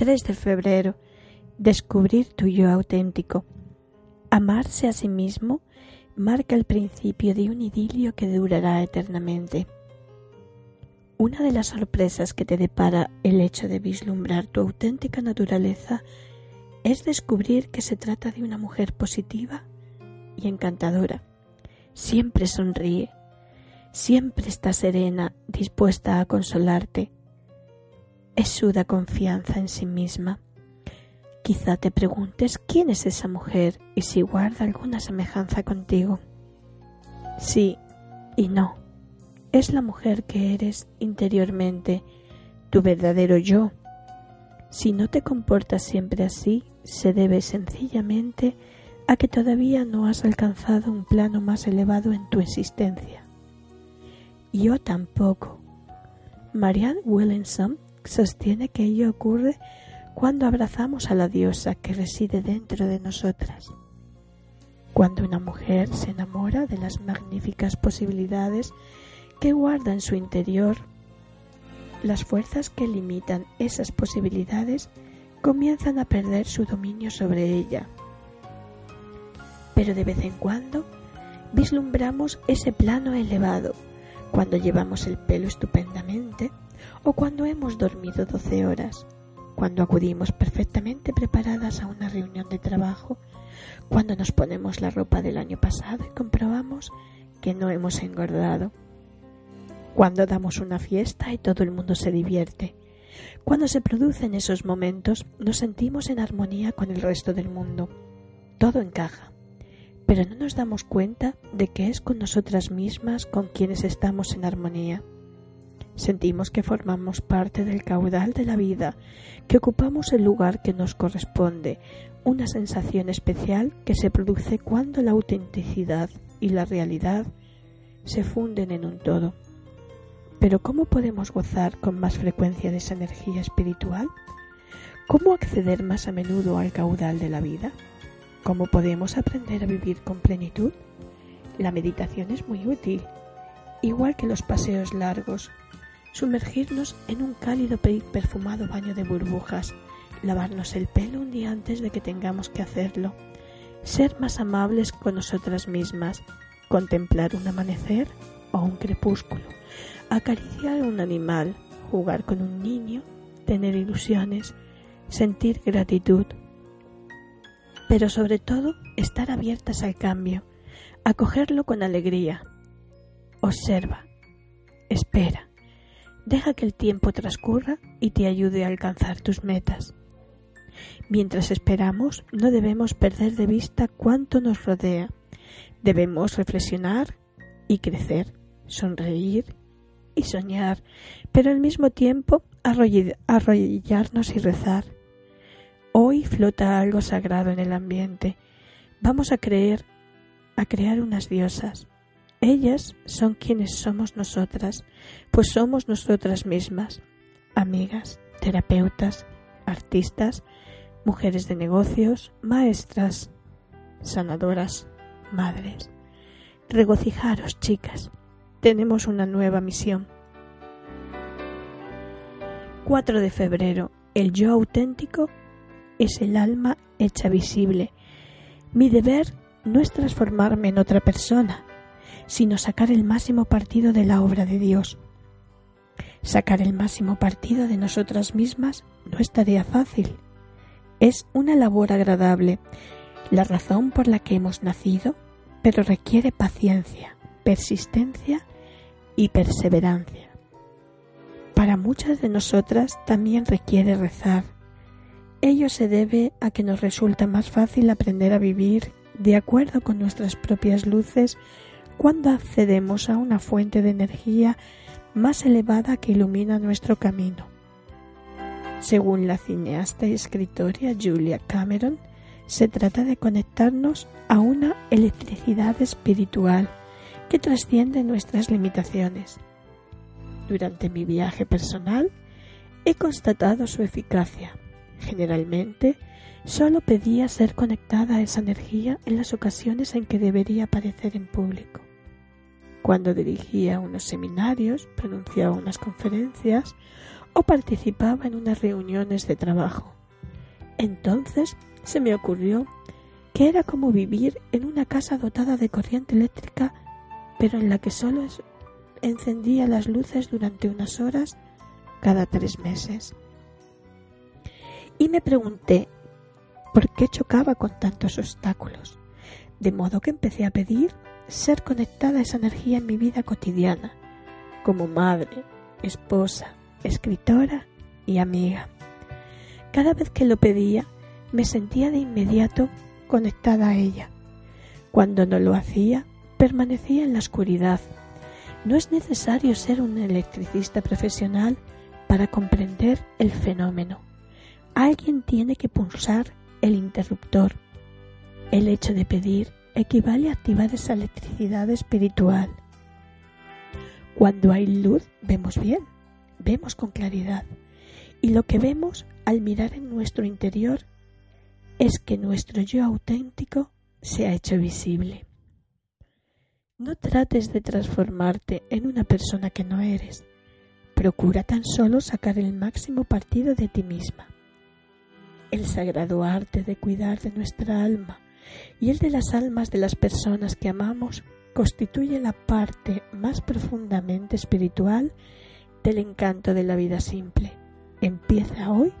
3 de febrero. Descubrir tu yo auténtico. Amarse a sí mismo marca el principio de un idilio que durará eternamente. Una de las sorpresas que te depara el hecho de vislumbrar tu auténtica naturaleza es descubrir que se trata de una mujer positiva y encantadora. Siempre sonríe, siempre está serena, dispuesta a consolarte. Es suda confianza en sí misma. Quizá te preguntes quién es esa mujer y si guarda alguna semejanza contigo. Sí y no es la mujer que eres interiormente, tu verdadero yo. Si no te comportas siempre así, se debe sencillamente a que todavía no has alcanzado un plano más elevado en tu existencia. Yo tampoco. Marianne Williamson sostiene que ello ocurre cuando abrazamos a la diosa que reside dentro de nosotras. Cuando una mujer se enamora de las magníficas posibilidades que guarda en su interior, las fuerzas que limitan esas posibilidades comienzan a perder su dominio sobre ella. Pero de vez en cuando vislumbramos ese plano elevado, cuando llevamos el pelo estupendamente o cuando hemos dormido doce horas, cuando acudimos perfectamente preparadas a una reunión de trabajo, cuando nos ponemos la ropa del año pasado y comprobamos que no hemos engordado cuando damos una fiesta y todo el mundo se divierte. Cuando se producen esos momentos nos sentimos en armonía con el resto del mundo. Todo encaja, pero no nos damos cuenta de que es con nosotras mismas con quienes estamos en armonía. Sentimos que formamos parte del caudal de la vida, que ocupamos el lugar que nos corresponde, una sensación especial que se produce cuando la autenticidad y la realidad se funden en un todo. Pero ¿cómo podemos gozar con más frecuencia de esa energía espiritual? ¿Cómo acceder más a menudo al caudal de la vida? ¿Cómo podemos aprender a vivir con plenitud? La meditación es muy útil, igual que los paseos largos. Sumergirnos en un cálido perfumado baño de burbujas, lavarnos el pelo un día antes de que tengamos que hacerlo, ser más amables con nosotras mismas, contemplar un amanecer o un crepúsculo, acariciar a un animal, jugar con un niño, tener ilusiones, sentir gratitud, pero sobre todo estar abiertas al cambio, acogerlo con alegría. Observa, espera, deja que el tiempo transcurra y te ayude a alcanzar tus metas. Mientras esperamos, no debemos perder de vista cuánto nos rodea. Debemos reflexionar y crecer, sonreír y soñar, pero al mismo tiempo arrodillarnos y rezar. Hoy flota algo sagrado en el ambiente. Vamos a creer, a crear unas diosas. Ellas son quienes somos nosotras, pues somos nosotras mismas, amigas, terapeutas, artistas, mujeres de negocios, maestras, sanadoras, madres. Regocijaros, chicas, tenemos una nueva misión. 4 de febrero. El yo auténtico es el alma hecha visible. Mi deber no es transformarme en otra persona, sino sacar el máximo partido de la obra de Dios. Sacar el máximo partido de nosotras mismas no es tarea fácil. Es una labor agradable, la razón por la que hemos nacido, pero requiere paciencia, persistencia y perseverancia. Para muchas de nosotras también requiere rezar. Ello se debe a que nos resulta más fácil aprender a vivir de acuerdo con nuestras propias luces cuando accedemos a una fuente de energía más elevada que ilumina nuestro camino. Según la cineasta y escritora Julia Cameron, se trata de conectarnos a una electricidad espiritual que trasciende nuestras limitaciones. Durante mi viaje personal he constatado su eficacia. Generalmente solo pedía ser conectada a esa energía en las ocasiones en que debería aparecer en público. Cuando dirigía unos seminarios, pronunciaba unas conferencias o participaba en unas reuniones de trabajo. Entonces se me ocurrió que era como vivir en una casa dotada de corriente eléctrica, pero en la que solo encendía las luces durante unas horas cada tres meses. Y me pregunté por qué chocaba con tantos obstáculos, de modo que empecé a pedir ser conectada a esa energía en mi vida cotidiana, como madre, esposa, escritora y amiga. Cada vez que lo pedía, me sentía de inmediato conectada a ella. Cuando no lo hacía, permanecía en la oscuridad. No es necesario ser un electricista profesional para comprender el fenómeno. Alguien tiene que pulsar el interruptor. El hecho de pedir equivale a activar esa electricidad espiritual. Cuando hay luz, vemos bien, vemos con claridad. Y lo que vemos al mirar en nuestro interior es que nuestro yo auténtico se ha hecho visible. No trates de transformarte en una persona que no eres. Procura tan solo sacar el máximo partido de ti misma. El sagrado arte de cuidar de nuestra alma y el de las almas de las personas que amamos constituye la parte más profundamente espiritual del encanto de la vida simple. Empieza hoy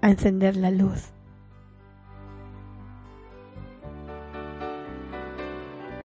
a encender la luz